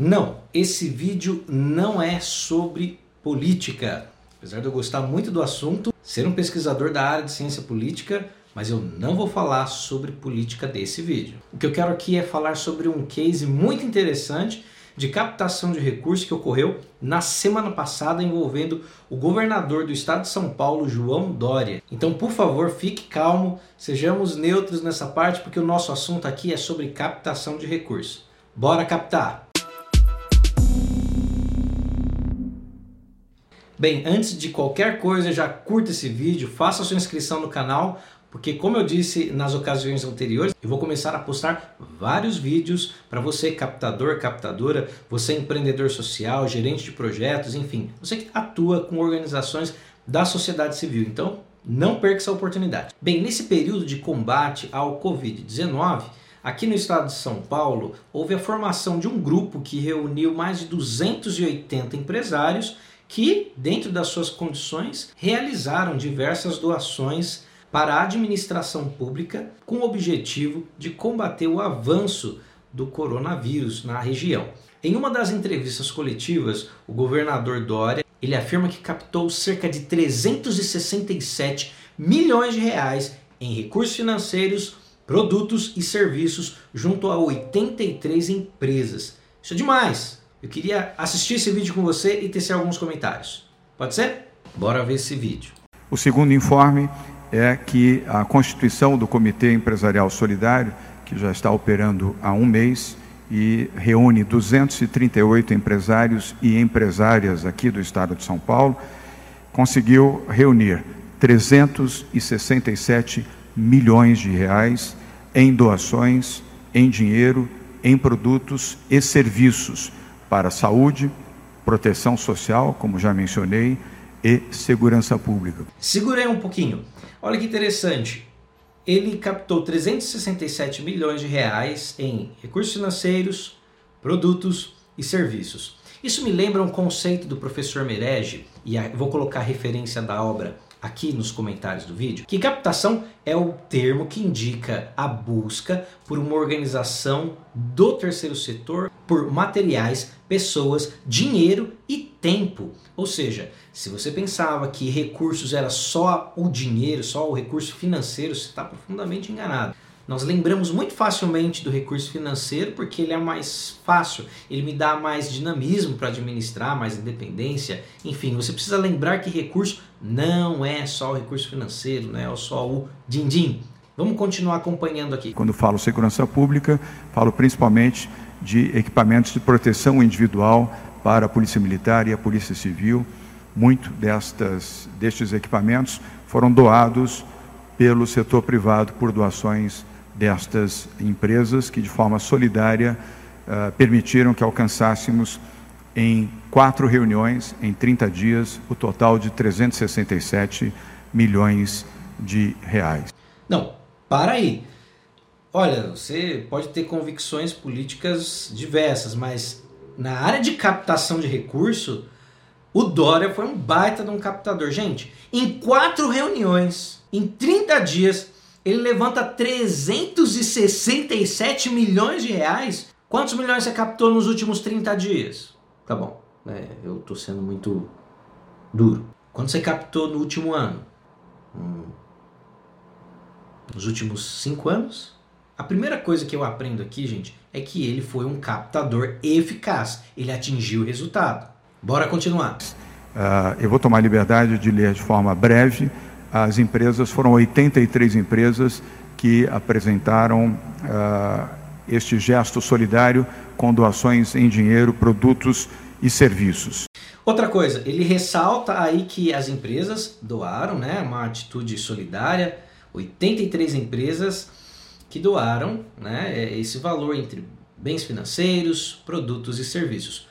Não, esse vídeo não é sobre política. Apesar de eu gostar muito do assunto, ser um pesquisador da área de ciência política, mas eu não vou falar sobre política desse vídeo. O que eu quero aqui é falar sobre um case muito interessante de captação de recursos que ocorreu na semana passada envolvendo o governador do estado de São Paulo, João Dória. Então, por favor, fique calmo, sejamos neutros nessa parte, porque o nosso assunto aqui é sobre captação de recursos. Bora captar! Bem, antes de qualquer coisa, já curta esse vídeo, faça sua inscrição no canal, porque como eu disse nas ocasiões anteriores, eu vou começar a postar vários vídeos para você captador, captadora, você empreendedor social, gerente de projetos, enfim, você que atua com organizações da sociedade civil. Então, não perca essa oportunidade. Bem, nesse período de combate ao COVID-19, Aqui no estado de São Paulo, houve a formação de um grupo que reuniu mais de 280 empresários que, dentro das suas condições, realizaram diversas doações para a administração pública com o objetivo de combater o avanço do coronavírus na região. Em uma das entrevistas coletivas, o governador Dória ele afirma que captou cerca de 367 milhões de reais em recursos financeiros, produtos e serviços junto a 83 empresas. Isso é demais! Eu queria assistir esse vídeo com você e tecer alguns comentários. Pode ser? Bora ver esse vídeo. O segundo informe é que a constituição do Comitê Empresarial Solidário, que já está operando há um mês e reúne 238 empresários e empresárias aqui do estado de São Paulo, conseguiu reunir 367 milhões de reais em doações, em dinheiro, em produtos e serviços para saúde, proteção social, como já mencionei, e segurança pública. Segurei um pouquinho. Olha que interessante. Ele captou 367 milhões de reais em recursos financeiros, produtos e serviços. Isso me lembra um conceito do professor Merege, e vou colocar a referência da obra aqui nos comentários do vídeo, que captação é o termo que indica a busca por uma organização do terceiro setor por materiais, pessoas, dinheiro e tempo. Ou seja, se você pensava que recursos era só o dinheiro, só o recurso financeiro, você está profundamente enganado. Nós lembramos muito facilmente do recurso financeiro porque ele é mais fácil, ele me dá mais dinamismo para administrar, mais independência. Enfim, você precisa lembrar que recurso não é só o recurso financeiro, não é só o din-din. Vamos continuar acompanhando aqui. Quando falo segurança pública, falo principalmente de equipamentos de proteção individual para a Polícia Militar e a Polícia Civil. Muito destas, destes equipamentos foram doados pelo setor privado por doações destas empresas que, de forma solidária, uh, permitiram que alcançássemos em quatro reuniões, em 30 dias, o total de 367 milhões de reais. Não, para aí. Olha, você pode ter convicções políticas diversas, mas na área de captação de recurso, o Dória foi um baita de um captador. Gente, em quatro reuniões, em 30 dias, ele levanta 367 milhões de reais. Quantos milhões você captou nos últimos 30 dias? Tá bom, é, eu tô sendo muito duro. Quanto você captou no último ano? Hum, nos últimos 5 anos? A primeira coisa que eu aprendo aqui, gente, é que ele foi um captador eficaz. Ele atingiu o resultado. Bora continuar. Uh, eu vou tomar liberdade de ler de forma breve as empresas, foram 83 empresas que apresentaram uh, este gesto solidário com doações em dinheiro, produtos e serviços. Outra coisa, ele ressalta aí que as empresas doaram, né, uma atitude solidária, 83 empresas que doaram, né, esse valor entre bens financeiros, produtos e serviços.